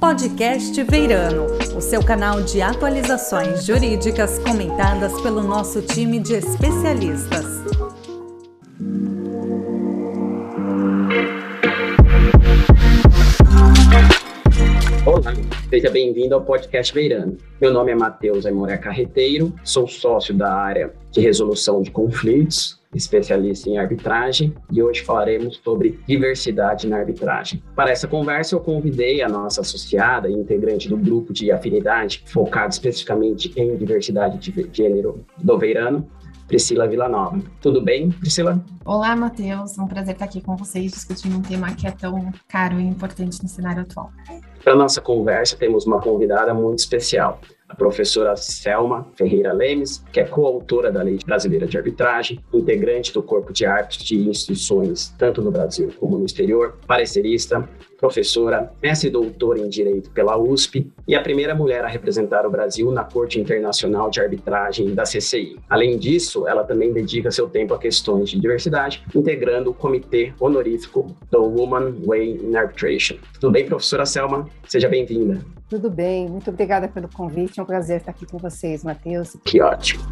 Podcast Veirano, o seu canal de atualizações jurídicas comentadas pelo nosso time de especialistas. Olá, seja bem-vindo ao Podcast Veirano. Meu nome é Matheus Aimoré Carreteiro, sou sócio da área de resolução de conflitos especialista em arbitragem, e hoje falaremos sobre diversidade na arbitragem. Para essa conversa, eu convidei a nossa associada e integrante do grupo de afinidade, focado especificamente em diversidade de gênero do Veirano, Priscila Villanova. Tudo bem, Priscila? Olá, Matheus. É um prazer estar aqui com vocês discutindo um tema que é tão caro e importante no cenário atual. Para nossa conversa, temos uma convidada muito especial, a professora Selma Ferreira Lemes, que é coautora da Lei Brasileira de Arbitragem, integrante do Corpo de Árbitros de instituições tanto no Brasil como no exterior, parecerista, professora, mestre e doutora em Direito pela USP e a primeira mulher a representar o Brasil na Corte Internacional de Arbitragem da CCI. Além disso, ela também dedica seu tempo a questões de diversidade, integrando o Comitê Honorífico do Woman Way in Arbitration. Tudo bem, professora Selma? Seja bem-vinda. Tudo bem, muito obrigada pelo convite. É um prazer estar aqui com vocês, Matheus. Que ótimo.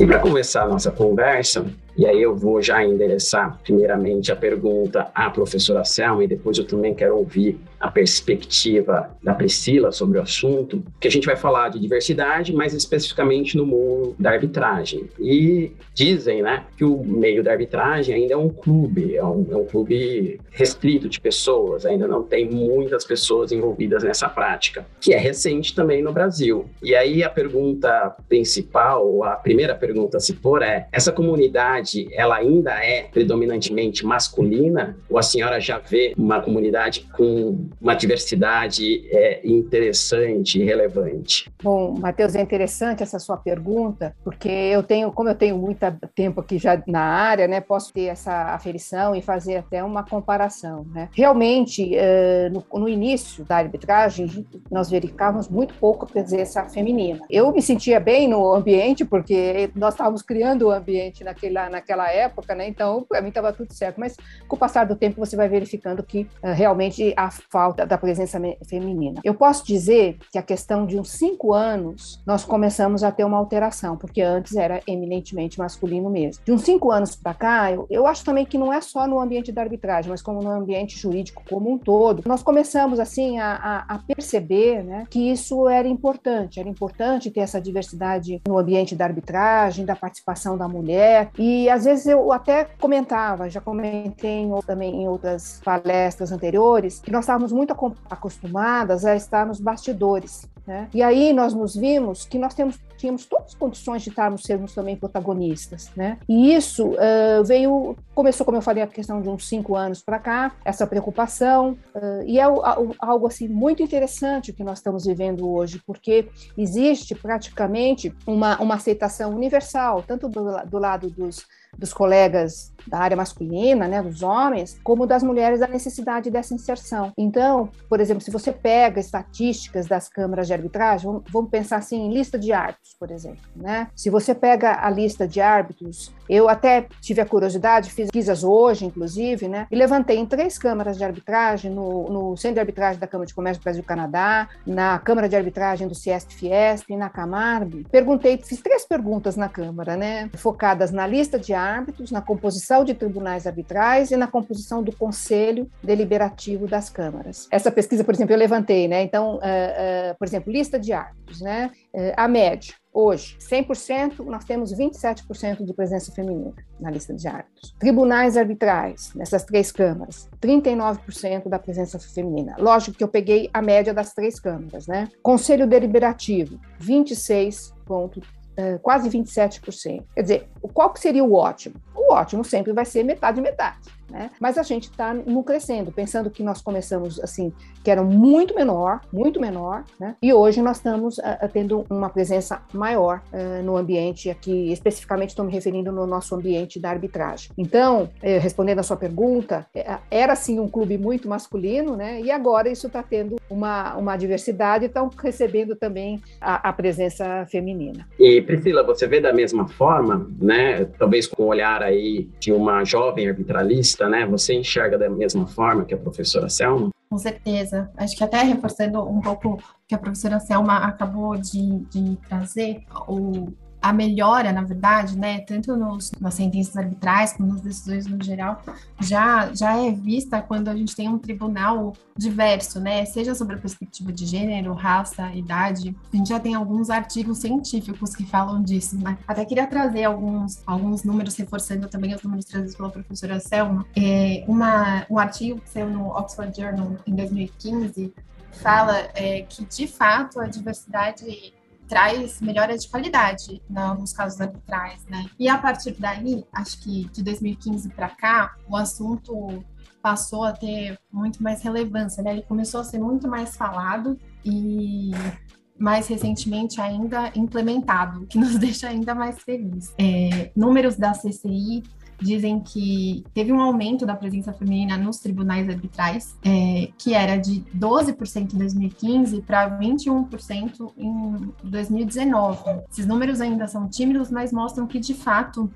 E para começar a nossa conversa, e aí eu vou já endereçar primeiramente a pergunta à professora Selma e depois eu também quero ouvir a perspectiva da Priscila sobre o assunto, que a gente vai falar de diversidade, mas especificamente no mundo da arbitragem. E dizem, né, que o meio da arbitragem ainda é um clube, é um, é um clube restrito de pessoas, ainda não tem muitas pessoas envolvidas nessa prática, que é recente também no Brasil. E aí a pergunta principal, a primeira pergunta a se pôr é, essa comunidade comunidade ela ainda é predominantemente masculina ou a senhora já vê uma comunidade com uma diversidade é, interessante e relevante? Bom, Matheus, é interessante essa sua pergunta, porque eu tenho, como eu tenho muito tempo aqui já na área, né, posso ter essa aferição e fazer até uma comparação. Né? Realmente, eh, no, início da arbitragem, nós verificávamos muito pouco presença feminina. Eu me sentia bem no ambiente, porque nós estávamos criando o ambiente naquele, naquela época, né? Então, para mim estava tudo certo. Mas com o passar do tempo, você vai verificando que uh, realmente há falta da presença feminina. Eu posso dizer que a questão de uns cinco anos, nós começamos a ter uma alteração, porque antes era eminentemente masculino mesmo. De uns cinco anos para cá, eu, eu acho também que não é só no ambiente da arbitragem, mas como no ambiente jurídico como um todo, nós começamos assim a, a, a perceber né, que isso era importante, era importante ter essa diversidade no ambiente da arbitragem, da participação da mulher, e e às vezes eu até comentava, já comentei também em outras palestras anteriores, que nós estávamos muito acostumadas a estar nos bastidores. Né? E aí nós nos vimos que nós temos, tínhamos todas as condições de estarmos sermos também protagonistas, né? E isso uh, veio, começou, como eu falei, a questão de uns cinco anos para cá, essa preocupação, uh, e é algo assim muito interessante que nós estamos vivendo hoje, porque existe praticamente uma, uma aceitação universal, tanto do, do lado dos dos colegas da área masculina, né, dos homens, como das mulheres da necessidade dessa inserção. Então, por exemplo, se você pega estatísticas das câmaras de arbitragem, vamos, pensar assim em lista de árbitros, por exemplo, né? Se você pega a lista de árbitros, eu até tive a curiosidade, fiz pesquisas hoje, inclusive, né, e levantei em três câmaras de arbitragem, no, no Centro de Arbitragem da Câmara de Comércio do Brasil-Canadá, na Câmara de Arbitragem do Ciesp-Fiesp e na Camarb, perguntei, fiz três perguntas na Câmara, né, focadas na lista de árbitros, na composição de tribunais arbitrais e na composição do conselho deliberativo das câmaras. Essa pesquisa, por exemplo, eu levantei, né? Então, uh, uh, por exemplo, lista de árbitros, né? Uh, a média, hoje, 100%, nós temos 27% de presença feminina na lista de árbitros. Tribunais arbitrais, nessas três câmaras, 39% da presença feminina. Lógico que eu peguei a média das três câmaras, né? Conselho deliberativo, 26,3%. Uh, quase 27%. Quer dizer, qual que seria o ótimo? O ótimo sempre vai ser metade metade. Né? Mas a gente está no crescendo, pensando que nós começamos assim, que era muito menor, muito menor, né? e hoje nós estamos uh, tendo uma presença maior uh, no ambiente aqui, especificamente estou me referindo no nosso ambiente da arbitragem. Então, respondendo a sua pergunta, era sim um clube muito masculino, né? e agora isso está tendo uma, uma diversidade, estão recebendo também a, a, presença feminina. E Priscila, você vê da mesma forma, né? talvez com o olhar aí de uma jovem arbitralista, né? Você enxerga da mesma forma que a professora Selma? Com certeza. Acho que até reforçando um pouco o que a professora Selma acabou de, de trazer, o, a melhora, na verdade, né, tanto nos, nas sentenças arbitrais como nas decisões no geral, já, já é vista quando a gente tem um tribunal diverso, né, seja sobre a perspectiva de gênero, raça, idade. A gente já tem alguns artigos científicos que falam disso, né. Até queria trazer alguns, alguns números, reforçando também os números trazidos pela professora Selma. É, uma, um artigo que saiu no Oxford Journal em 2015 fala é, que, de fato, a diversidade traz melhora de qualidade né, nos casos arbitrais, né? E a partir daí, acho que de 2015 para cá, o assunto passou a ter muito mais relevância, né? Ele começou a ser muito mais falado e mais recentemente ainda implementado, o que nos deixa ainda mais felizes. É, números da CCI dizem que teve um aumento da presença feminina nos tribunais arbitrais, é, que era de 12% em 2015 para 21% em 2019. Esses números ainda são tímidos, mas mostram que, de fato,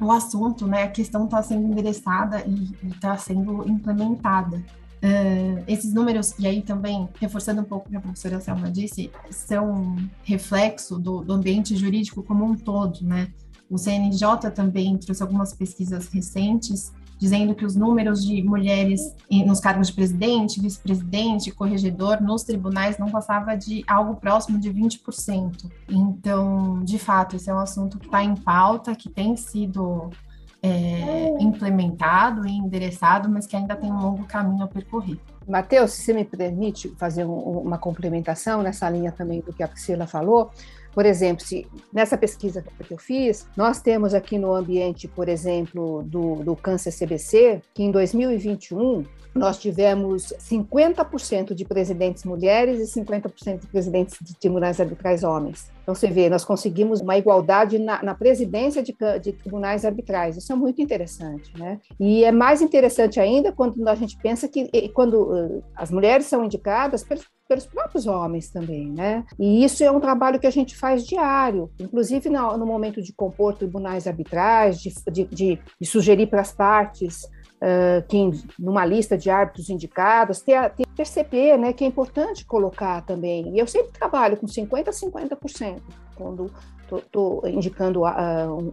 o assunto, né, a questão está sendo endereçada e está sendo implementada. Uh, esses números, e aí também, reforçando um pouco o que a professora Selma disse, são reflexo do, do ambiente jurídico como um todo, né? O CNJ também trouxe algumas pesquisas recentes dizendo que os números de mulheres nos cargos de presidente, vice-presidente, corregedor nos tribunais não passava de algo próximo de 20%. Então, de fato, esse é um assunto que está em pauta, que tem sido é, implementado e endereçado, mas que ainda tem um longo caminho a percorrer. Matheus, se você me permite fazer um, uma complementação nessa linha também do que a Priscila falou, por exemplo, se nessa pesquisa que eu fiz, nós temos aqui no ambiente, por exemplo, do, do câncer CBC, que em 2021 nós tivemos 50% de presidentes mulheres e 50% de presidentes de tribunais arbitrais homens. Então, você vê, nós conseguimos uma igualdade na, na presidência de, de, tribunais arbitrais. Isso é muito interessante, né? E é mais interessante ainda quando a gente pensa que quando uh, as mulheres são indicadas pelos, pelos próprios homens também, né? E isso é um trabalho que a gente faz diário, inclusive no, no momento de compor tribunais arbitrais, de, de, de, de sugerir para as partes uh, que numa lista de árbitros indicados, ter, ter perceber né, que é importante colocar também. E eu sempre trabalho com 50% a 50%, quando estou indicando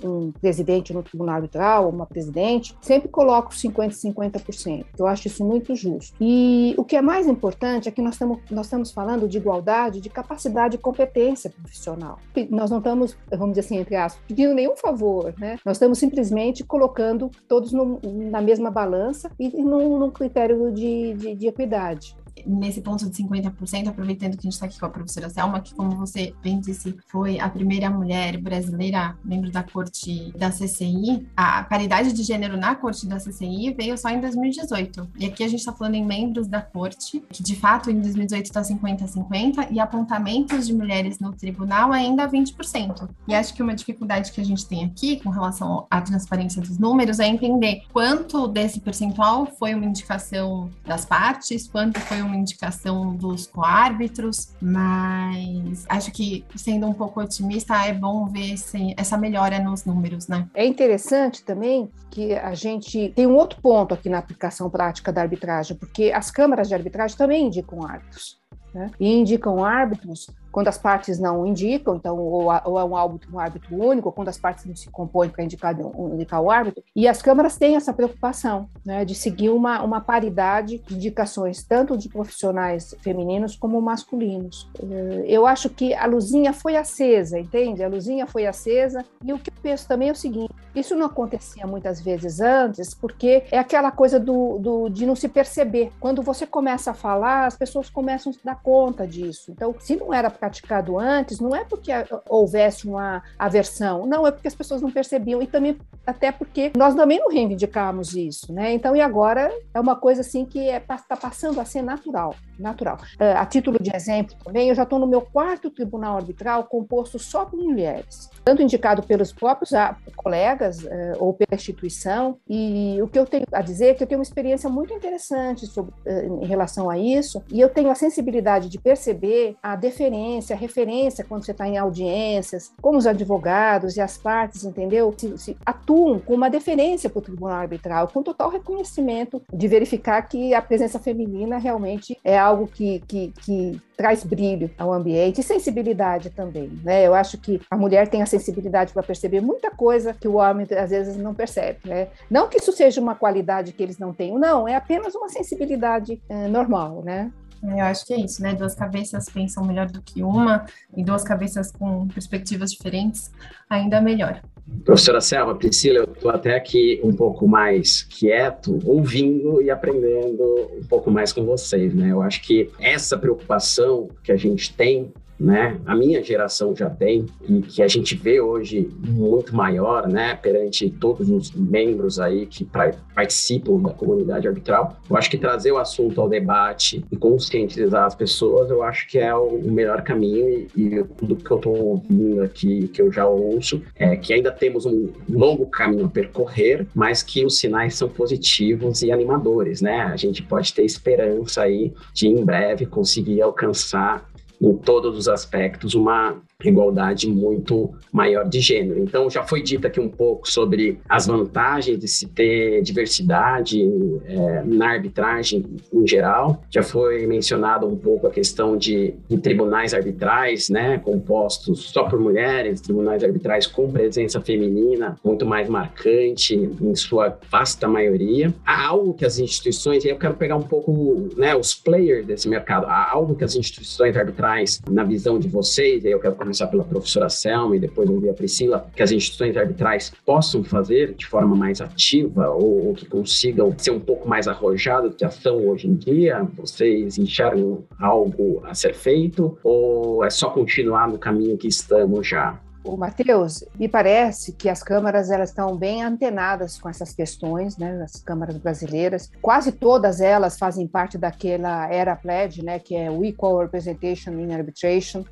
um, presidente no tribunal arbitral, uma presidente, sempre coloco 50% e 50%. Eu acho isso muito justo. E o que é mais importante é que nós estamos nós estamos falando de igualdade, de capacidade e competência profissional. Nós não estamos, vamos dizer assim, entre aspas, pedindo nenhum favor, né? Nós estamos simplesmente colocando todos no, na mesma balança e num, num critério de, de, de equidade nesse ponto de 50%, aproveitando que a gente está aqui com a professora Selma, que, como você bem disse, foi a primeira mulher brasileira membro da corte da CCI, a paridade de gênero na corte da CCI veio só em 2018. E aqui a gente está falando em membros da corte, que de fato em 2018 está 50-50, e apontamentos de mulheres no tribunal ainda 20%. E acho que uma dificuldade que a gente tem aqui com relação à transparência dos números é entender quanto desse percentual foi uma indicação das partes, quanto foi uma indicação dos coárbitros, mas acho que, sendo um pouco otimista, é bom ver essa melhora nos números, né? É interessante também que a gente tem um outro ponto aqui na aplicação prática da arbitragem, porque as câmaras de arbitragem também indicam árbitros. Né? E indicam árbitros quando as partes não indicam, então, ou, ou é um árbitro, um árbitro único, ou quando as partes não se compõem para indicar, indicar o árbitro. E as câmaras têm essa preocupação né, de seguir uma, uma paridade de indicações, tanto de profissionais femininos como masculinos. Eh, eu acho que a luzinha foi acesa, entende? A luzinha foi acesa. E o que eu penso também é o seguinte: isso não acontecia muitas vezes antes, porque é aquela coisa do, do, de não se perceber. Quando você começa a falar, as pessoas começam a se dar conta disso. Então, se não era praticado antes, não é porque houvesse uma aversão, não, é porque as pessoas não percebiam e também até porque nós também não reivindicamos isso, né? Então, e agora é uma coisa assim que está é, tá passando a ser natural, natural. Uh, a título de exemplo também, eu já estou no meu quarto tribunal arbitral composto só por mulheres, tanto indicado pelos próprios ah, colegas uh, ou pela instituição, e o que eu tenho a dizer é que eu tenho uma experiência muito interessante sobre, em relação a isso, e eu tenho a sensibilidade de perceber a deferência experiência, referência quando você está em audiências, como os advogados e as partes, entendeu? Se, se atuam com uma deferência para o tribunal arbitral, com total reconhecimento de verificar que a presença feminina realmente é algo que, que, que traz brilho ao ambiente e sensibilidade também, né? Eu acho que a mulher tem a sensibilidade para perceber muita coisa que o homem às vezes não percebe, né? Não que isso seja uma qualidade que eles não tenham, não, é apenas uma sensibilidade é, normal, né? Eu acho que é isso, né? Duas cabeças pensam melhor do que uma, e duas cabeças com perspectivas diferentes, ainda melhor. Professora Selva, Priscila, eu estou até aqui um pouco mais quieto, ouvindo e aprendendo um pouco mais com vocês, né? Eu acho que essa preocupação que a gente tem né? A minha geração já tem e que a gente vê hoje muito maior, né? Perante todos os membros aí que participam da comunidade arbitral. Eu acho que trazer o assunto ao debate e conscientizar as pessoas, eu acho que é o, melhor caminho e, e tudo que eu estou ouvindo aqui, que eu já ouço, é que ainda temos um longo caminho a percorrer, mas que os sinais são positivos e animadores, né? A gente pode ter esperança aí de em breve conseguir alcançar em todos os aspectos uma igualdade muito maior de gênero. Então, já foi dito aqui um pouco sobre as vantagens de se ter diversidade é, na arbitragem em geral. Já foi mencionado um pouco a questão de, de, tribunais arbitrais, né, compostos só por mulheres, tribunais arbitrais com presença feminina muito mais marcante em sua vasta maioria. Há algo que as instituições, e eu quero pegar um pouco né, os players desse mercado, há algo que as instituições arbitrais, na visão de vocês, e eu quero começar pela professora Selma e depois ouvir a Priscila, que as instituições arbitrais possam fazer de forma mais ativa ou, ou que consigam ser um pouco mais arrojadas de ação hoje em dia? Vocês enxergam algo a ser feito ou é só continuar no caminho que estamos já? o Matheus, me parece que as câmaras elas estão bem antenadas com essas questões, né, as câmaras brasileiras. Quase todas elas fazem parte daquela era pledge, né, que é o Equal Representation in Arbitration,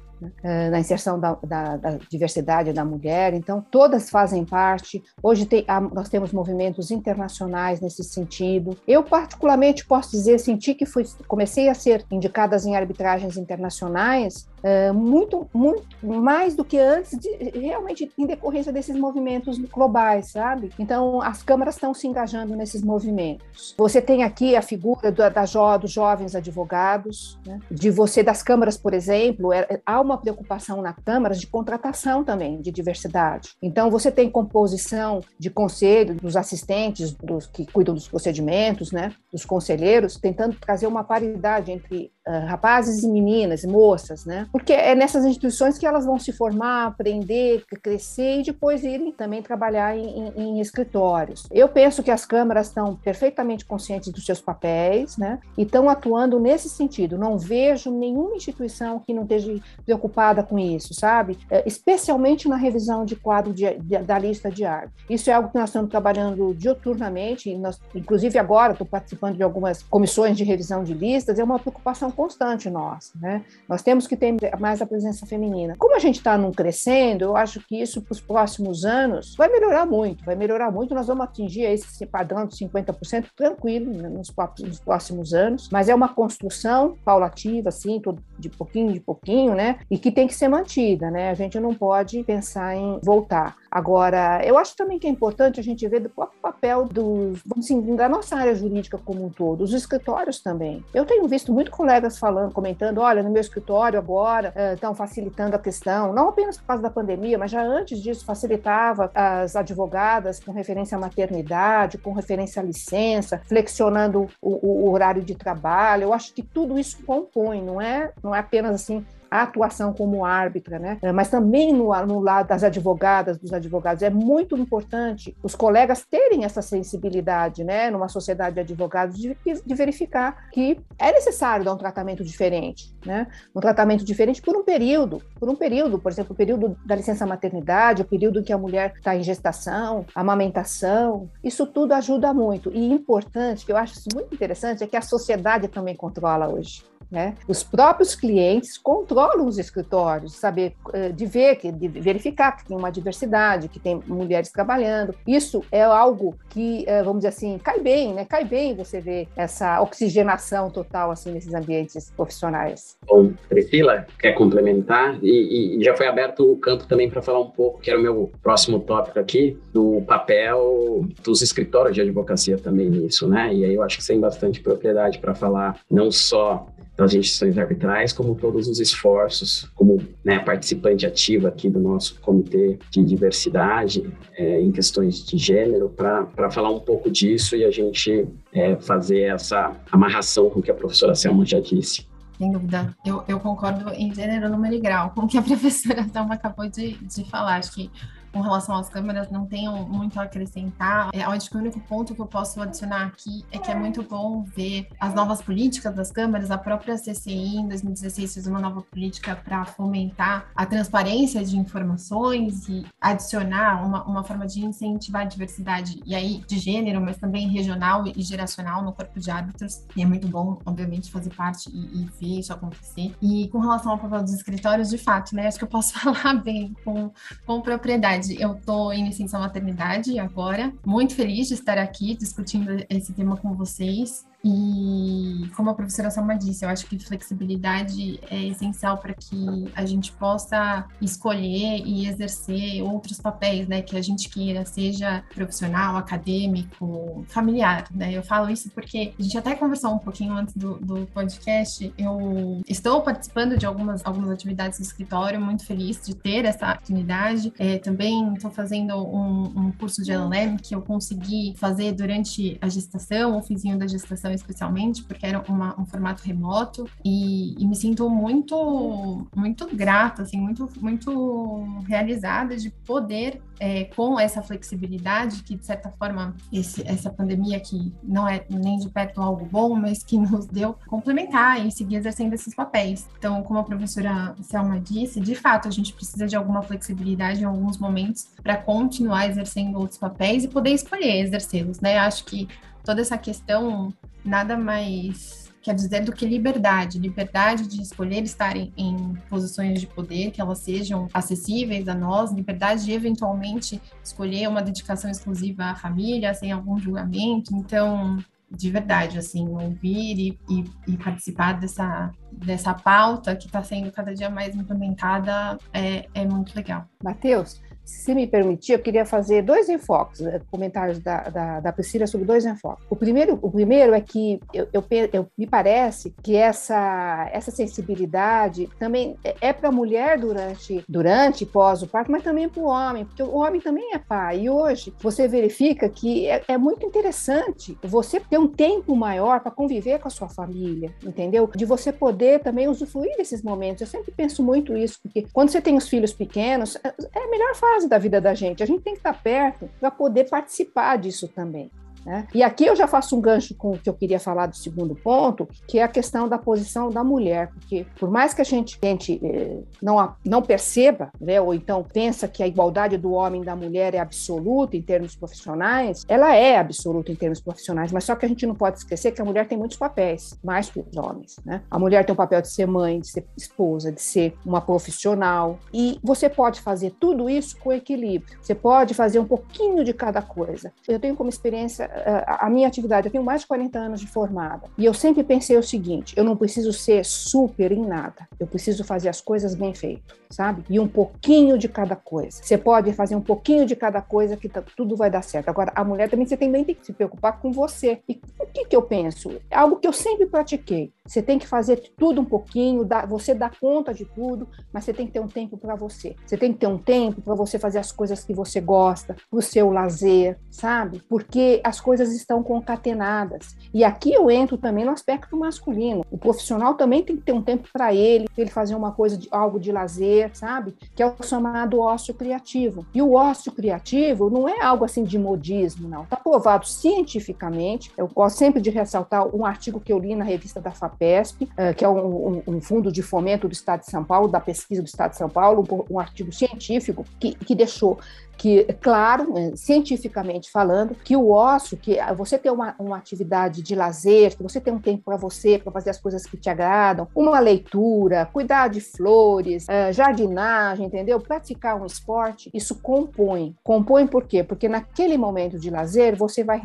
né, na inserção da, da, da, diversidade da mulher. Então, todas fazem parte. Hoje tem, nós temos movimentos internacionais nesse sentido. Eu, particularmente, posso dizer, senti que fui, comecei a ser indicadas em arbitragens internacionais uh, muito, muito mais do que antes, de, realmente em decorrência desses movimentos globais, sabe? Então, as câmaras estão se engajando nesses movimentos. Você tem aqui a figura da, da jo, dos jovens advogados, né? de você, das câmaras, por exemplo, é, há uma preocupação na Câmara de contratação também, de diversidade. Então, você tem composição de conselho, dos assistentes, dos que cuidam dos procedimentos, né, dos conselheiros, tentando trazer uma paridade entre rapazes e meninas, moças, né, porque é nessas instituições que elas vão se formar, aprender, crescer e depois irem também trabalhar em, em, em escritórios. Eu penso que as câmaras estão perfeitamente conscientes dos seus papéis, né, e estão atuando nesse sentido. Não vejo nenhuma instituição que não esteja preocupada com isso, sabe? É, especialmente na revisão de quadro de, de, da lista de arte. Isso é algo que nós estamos trabalhando dioturnamente, nós, inclusive agora estou participando de algumas comissões de revisão de listas, é uma preocupação constante nossa, né? Nós temos que ter mais a presença feminina. Como a gente está num crescendo, eu acho que isso para os próximos anos vai melhorar muito, vai melhorar muito, nós vamos atingir esse padrão de 50% tranquilo né, nos, nos próximos anos, mas é uma construção paulativa, assim, de pouquinho de pouquinho, né? e que tem que ser mantida, né? A gente não pode pensar em voltar. Agora, eu acho também que é importante a gente ver do próprio papel dos, assim, da nossa área jurídica como um todo, os escritórios também. Eu tenho visto muitos colegas falando, comentando, olha, no meu escritório agora estão eh, facilitando a questão, não apenas por causa da pandemia, mas já antes disso facilitava as advogadas com referência à maternidade, com referência à licença, flexionando o, o horário de trabalho. Eu acho que tudo isso compõe, não é, não é apenas assim a atuação como árbitra, né? É, mas também no, no lado das advogadas, dos advogados. É muito importante os colegas terem essa sensibilidade, né, numa sociedade de advogados, de, de verificar que é necessário dar um tratamento diferente, né? Um tratamento diferente por um período, por um período, por exemplo, o período da licença maternidade, o período em que a mulher está em gestação, amamentação, isso tudo ajuda muito. E importante, que eu acho muito interessante, é que a sociedade também controla hoje. Né? Os próprios clientes controlam os escritórios, saber eh, de ver, de verificar que tem uma diversidade, que tem mulheres trabalhando. Isso é algo que, eh, vamos dizer assim, cai bem, né? Cai bem você ver essa oxigenação total assim nesses ambientes profissionais. Bom, Priscila, quer complementar? E, e já foi aberto o campo também para falar um pouco, que era o meu próximo tópico aqui, do papel dos escritórios de advocacia também nisso, né? E aí eu acho que tem bastante propriedade para falar não só das instituições arbitrais, como todos os esforços, como né, participante ativa aqui do nosso comitê de diversidade é, em questões de gênero, para falar um pouco disso e a gente é, fazer essa amarração com o que a professora Selma já disse. Sem dúvida. Eu, eu concordo em gênero, número e grau com o que a professora Selma acabou de, de falar. Acho que com relação às câmeras não tenho muito a acrescentar. É, acho que o único ponto que eu posso adicionar aqui é que é muito bom ver as novas políticas das câmeras. A própria CCI, em 2016, fez uma nova política para fomentar a transparência de informações e adicionar uma, uma forma de incentivar a diversidade, e aí de gênero, mas também regional e geracional no corpo de árbitros. E é muito bom, obviamente, fazer parte e, e ver isso acontecer. E com relação ao papel dos escritórios, de fato, né? Acho que eu posso falar bem com, com propriedade verdade, eu estou em licença maternidade agora. Muito feliz de estar aqui discutindo esse tema com vocês. E como a professora Salma disse, eu acho que flexibilidade é essencial para que a gente possa escolher e exercer outros papéis, né, que a gente queira, seja profissional, acadêmico, familiar, né? Eu falo isso porque a gente até conversou um pouquinho antes do, do podcast. Eu estou participando de algumas, algumas atividades do escritório, muito feliz de ter essa oportunidade. É, também estou fazendo um, um curso de LLM que eu consegui fazer durante a gestação, o finzinho da gestação especialmente, porque era uma, um formato remoto, e, e, me sinto muito, muito grata, assim, muito, muito realizada de poder, é, com essa flexibilidade, que de certa forma esse, essa pandemia que não é nem de perto algo bom, mas que nos deu complementar e seguir exercendo esses papéis. Então, como a professora Selma disse, de fato a gente precisa de alguma flexibilidade em alguns momentos para continuar exercendo outros papéis e poder escolher exercê-los, né? Acho que toda essa questão nada mais quer dizer do que liberdade, liberdade de escolher estar em, em, posições de poder, que elas sejam acessíveis a nós, liberdade de eventualmente escolher uma dedicação exclusiva à família, sem algum julgamento. Então, de verdade, assim, ouvir e, e, e participar dessa, dessa pauta que está sendo cada dia mais implementada é, é muito legal. Matheus, se me permitir, eu queria fazer dois enfoques, né, comentários da, da, da, Priscila sobre dois enfoques. O primeiro, o primeiro é que eu, eu, eu me parece que essa, essa sensibilidade também é, é para a mulher durante, durante pós o parto, mas também para o homem, porque o homem também é pai. E hoje você verifica que é, é muito interessante você ter um tempo maior para conviver com a sua família, entendeu? De você poder também usufruir desses momentos. Eu sempre penso muito isso, porque quando você tem os filhos pequenos, é, é a melhor fase fase da vida da gente. A gente tem que estar perto para poder participar disso também. Né? E aqui eu já faço um gancho com o que eu queria falar do segundo ponto, que é a questão da posição da mulher, porque por mais que a gente, eh, não, não perceba, né, ou então pensa que a igualdade do homem e da mulher é absoluta em termos profissionais, ela é absoluta em termos profissionais, mas só que a gente não pode esquecer que a mulher tem muitos papéis, mais que os homens. Né? A mulher tem o papel de ser mãe, de ser esposa, de ser uma profissional, e você pode fazer tudo isso com equilíbrio. Você pode fazer um pouquinho de cada coisa. Eu tenho como experiência a minha atividade, eu tenho mais de 40 anos de formada, e eu sempre pensei o seguinte: eu não preciso ser super em nada, eu preciso fazer as coisas bem feitas, sabe? E um pouquinho de cada coisa. Você pode fazer um pouquinho de cada coisa que tá, tudo vai dar certo. Agora, a mulher também você também tem que se preocupar com você. E o que, que eu penso? É algo que eu sempre pratiquei. Você tem que fazer tudo um pouquinho, dá, você dá conta de tudo, mas você tem que ter um tempo para você. Você tem que ter um tempo para você fazer as coisas que você gosta, o seu lazer, sabe? Porque as coisas estão concatenadas. E aqui eu entro também no aspecto masculino. O profissional também tem que ter um tempo para ele, ele fazer uma coisa de algo de lazer, sabe? Que é o chamado ócio criativo. E o ócio criativo não é algo assim de modismo, não. Está provado cientificamente. Eu gosto sempre de ressaltar um artigo que eu li na revista da FAPESP, eh, que é um, um fundo de fomento do Estado de São Paulo, da pesquisa do Estado de São Paulo, um artigo científico que, que deixou que, claro, é, cientificamente falando, que o ócio, que você ter uma, uma atividade de lazer, que você tem um tempo para você, para fazer as coisas que te agradam, uma leitura, cuidar de flores, é, jardinagem, entendeu? Praticar um esporte, isso compõe. Compõe por quê? Porque naquele momento de lazer você vai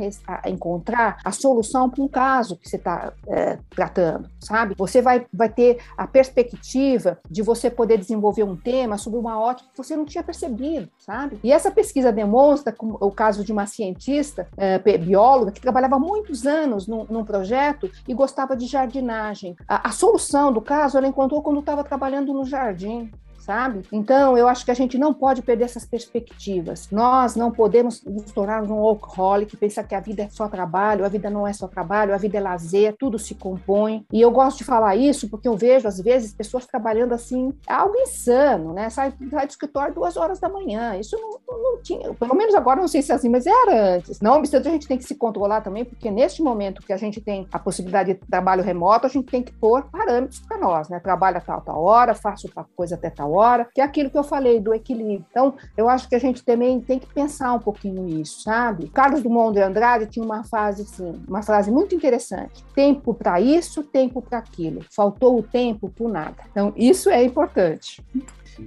encontrar a solução para um caso que você está é, tratando, sabe? Você vai, vai ter a perspectiva de você poder desenvolver um tema sobre uma ótica que você não tinha percebido, sabe? E essa pesquisa demonstra, o caso de uma cientista, é, bióloga, que trabalhava muitos anos num, num projeto e gostava de jardinagem. A, a solução do caso ela encontrou quando estava trabalhando no jardim sabe? Então, eu acho que a gente não pode perder essas perspectivas. Nós não podemos nos tornar um workaholic, pensar que a vida é só trabalho, a vida não é só trabalho, a vida é lazer, tudo se compõe. E eu gosto de falar isso porque eu vejo, às vezes, pessoas trabalhando assim, é algo insano, né? Sai, sai do escritório duas horas da manhã. Isso não, não tinha, pelo menos agora não sei se é assim, mas era antes. Não obstante, a gente tem que se controlar também, porque neste momento que a gente tem a possibilidade de trabalho remoto, a gente tem que pôr parâmetros para nós, né? Trabalha tal, tal hora, faço tal coisa até tal hora, que é aquilo que eu falei do equilíbrio. Então, eu acho que a gente também tem que pensar um pouquinho isso, sabe? Carlos Dumont de Andrade tinha uma frase assim, uma frase muito interessante: tempo para isso, tempo para aquilo. Faltou o tempo por nada. Então, isso é importante.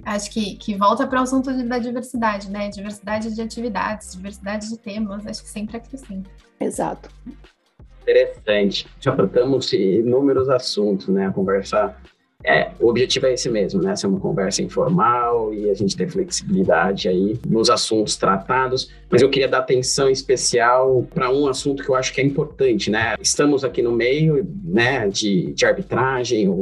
Acho que, que volta para o assunto da diversidade, né? Diversidade de atividades, diversidade de temas, acho que sempre acrescenta. Exato. Interessante. Já tratamos inúmeros assuntos, né? A conversar é, o objetivo é esse mesmo, né? Ser uma conversa informal e a gente ter flexibilidade aí nos assuntos tratados. Mas eu queria dar atenção especial para um assunto que eu acho que é importante, né? Estamos aqui no meio, né, de, de arbitragem,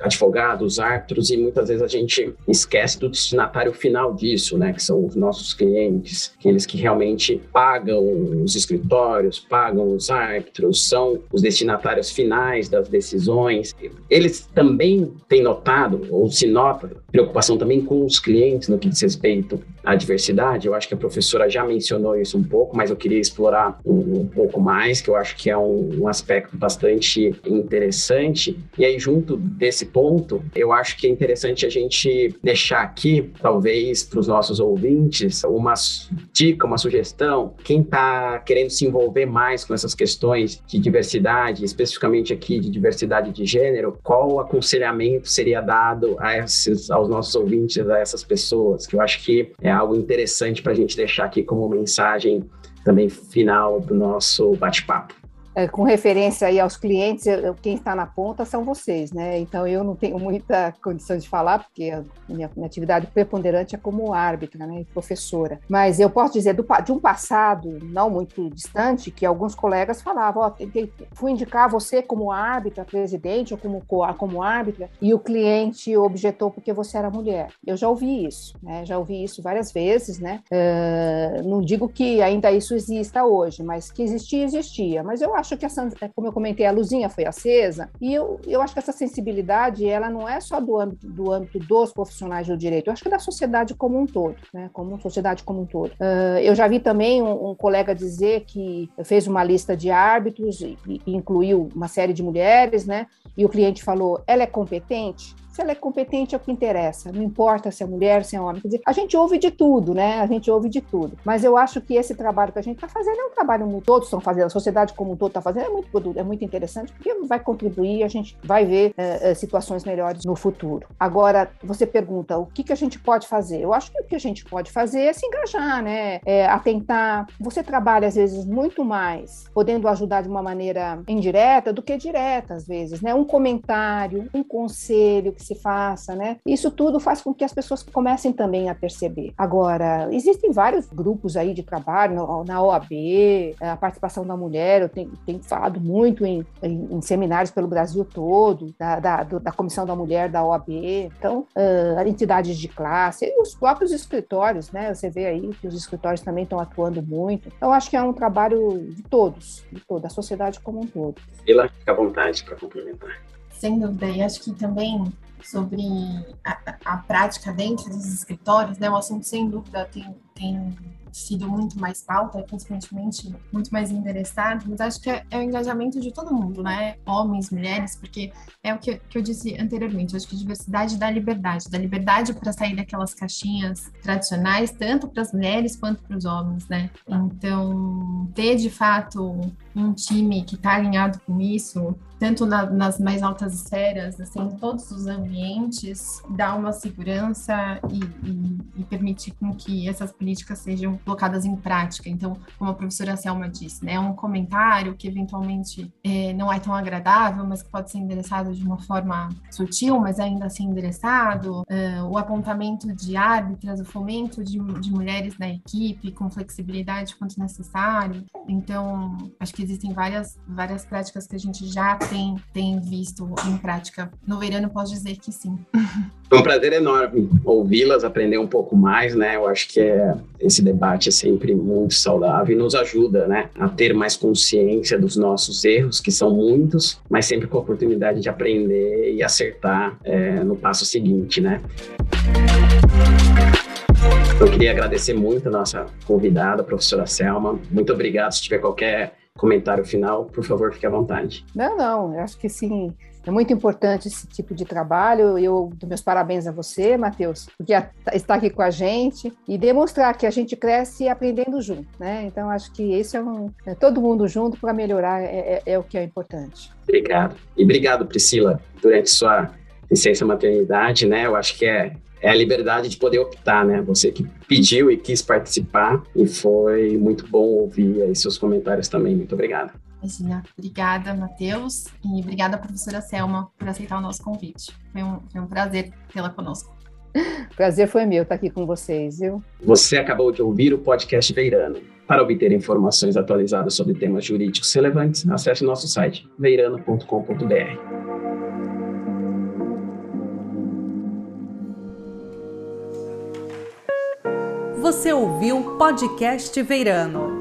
advogados, árbitros, e muitas vezes a gente esquece do destinatário final disso, né? Que são os nossos clientes, aqueles que realmente pagam os escritórios, pagam os árbitros, são os destinatários finais das decisões. Eles também tem notado, ou se nota, preocupação também com os clientes no que diz respeito à diversidade. Eu acho que a professora já mencionou isso um pouco, mas eu queria explorar um, um pouco mais, que eu acho que é um, um, aspecto bastante interessante. E aí, junto desse ponto, eu acho que é interessante a gente deixar aqui, talvez, para os nossos ouvintes, uma dica, uma sugestão. Quem está querendo se envolver mais com essas questões de diversidade, especificamente aqui de diversidade de gênero, qual aconselhamento seria dado a esses, aos nossos ouvintes, a essas pessoas, que eu acho que é algo interessante para a gente deixar aqui como mensagem também final do nosso bate-papo é, com referência aí aos clientes, eu, quem está na ponta são vocês, né? Então eu não tenho muita condição de falar, porque a minha, minha atividade preponderante é como árbitra, né? Professora. Mas eu posso dizer do, de um passado não muito distante que alguns colegas falavam: ó, oh, fui indicar você como árbitra, presidente ou como, como árbitra, e o cliente objetou porque você era mulher. Eu já ouvi isso, né? Já ouvi isso várias vezes, né? Uh, não digo que ainda isso exista hoje, mas que existia, existia. Mas eu acho acho que essa, é, como eu comentei, a luzinha foi acesa, e eu, eu acho que essa sensibilidade, ela não é só do âmbito, do âmbito dos profissionais do direito, eu acho que da sociedade como um todo, né? Como sociedade como um todo. Uh, eu já vi também um, um, colega dizer que fez uma lista de árbitros e, e incluiu uma série de mulheres, né? E o cliente falou: ela é competente? Se ela é competente é o que interessa, não importa se é mulher, se é homem. Quer dizer, a gente ouve de tudo, né? A gente ouve de tudo. Mas eu acho que esse trabalho que a gente está fazendo é um trabalho que todos estão fazendo, a sociedade como um todo está fazendo, é muito, é muito interessante, porque vai contribuir, a gente vai ver é, situações melhores no futuro. Agora, você pergunta o que, que a gente pode fazer? Eu acho que o que a gente pode fazer é se engajar, né? É, atentar. Você trabalha, às vezes, muito mais podendo ajudar de uma maneira indireta do que direta, às vezes, né? Um comentário, um conselho que se faça, né? Isso tudo faz com que as pessoas comecem também a perceber. Agora, existem vários grupos aí de trabalho, na OAB, a participação da mulher, eu tenho, tenho falado muito em, em, em, seminários pelo Brasil todo, da, da, da, Comissão da Mulher da OAB, então, uh, entidades de classe, os próprios escritórios, né? Você vê aí que os escritórios também estão atuando muito. Então, acho que é um trabalho de todos, de toda a sociedade como um todo. Ela fica à vontade para complementar. Sem dúvida, e acho que também sobre a, a, prática dentro dos escritórios, né? O assunto, sem dúvida, tem, tem sido muito mais pauta, consequentemente muito mais endereçado, mas acho que é, é, o engajamento de todo mundo, né? Homens, mulheres, porque é o que, que eu disse anteriormente, acho que diversidade dá liberdade, dá liberdade para sair daquelas caixinhas tradicionais, tanto para as mulheres quanto para os homens, né? Então, ter de fato um time que está alinhado com isso, tanto na, nas mais altas esferas, assim, em todos os ambientes, dá uma segurança e, e, e com que essas políticas sejam colocadas em prática. Então, como a professora Selma disse, né, um comentário que eventualmente é, não é tão agradável, mas que pode ser endereçado de uma forma sutil, mas ainda assim endereçado, uh, o apontamento de árbitras, o fomento de, de mulheres na equipe com flexibilidade quanto necessário. Então, acho que existem várias, várias práticas que a gente já tem, tem visto em prática. No verano, posso dizer que sim. Foi um prazer enorme ouvi-las, aprender um pouco mais, né? Eu acho que é, esse debate é sempre muito saudável e nos ajuda, né, a ter mais consciência dos nossos erros, que são muitos, mas sempre com a oportunidade de aprender e acertar é, no passo seguinte, né? Eu queria agradecer muito a nossa convidada, a professora Selma. Muito obrigado. Se tiver qualquer comentário final, por favor, fique à vontade. Não, não, eu acho que sim. É muito importante esse tipo de trabalho. Eu dou meus parabéns a você, Matheus, porque está aqui com a gente e demonstrar que a gente cresce aprendendo junto, né? Então, acho que esse é, um, é todo mundo junto para melhorar é, é, é o que é importante. Obrigado. E obrigado, Priscila, durante sua licença maternidade, né? Eu acho que é é a liberdade de poder optar, né? Você que pediu e quis participar e foi muito bom ouvir aí seus comentários também. Muito obrigado. Imagina. Obrigada, Matheus, e obrigada, professora Selma, por aceitar o nosso convite. Foi um, foi um prazer tê-la conosco. Prazer foi meu estar aqui com vocês, viu? Você acabou de ouvir o podcast Veirano. Para obter informações atualizadas sobre temas jurídicos relevantes, acesse nosso site veirano.com.br. Você ouviu o podcast Veirano.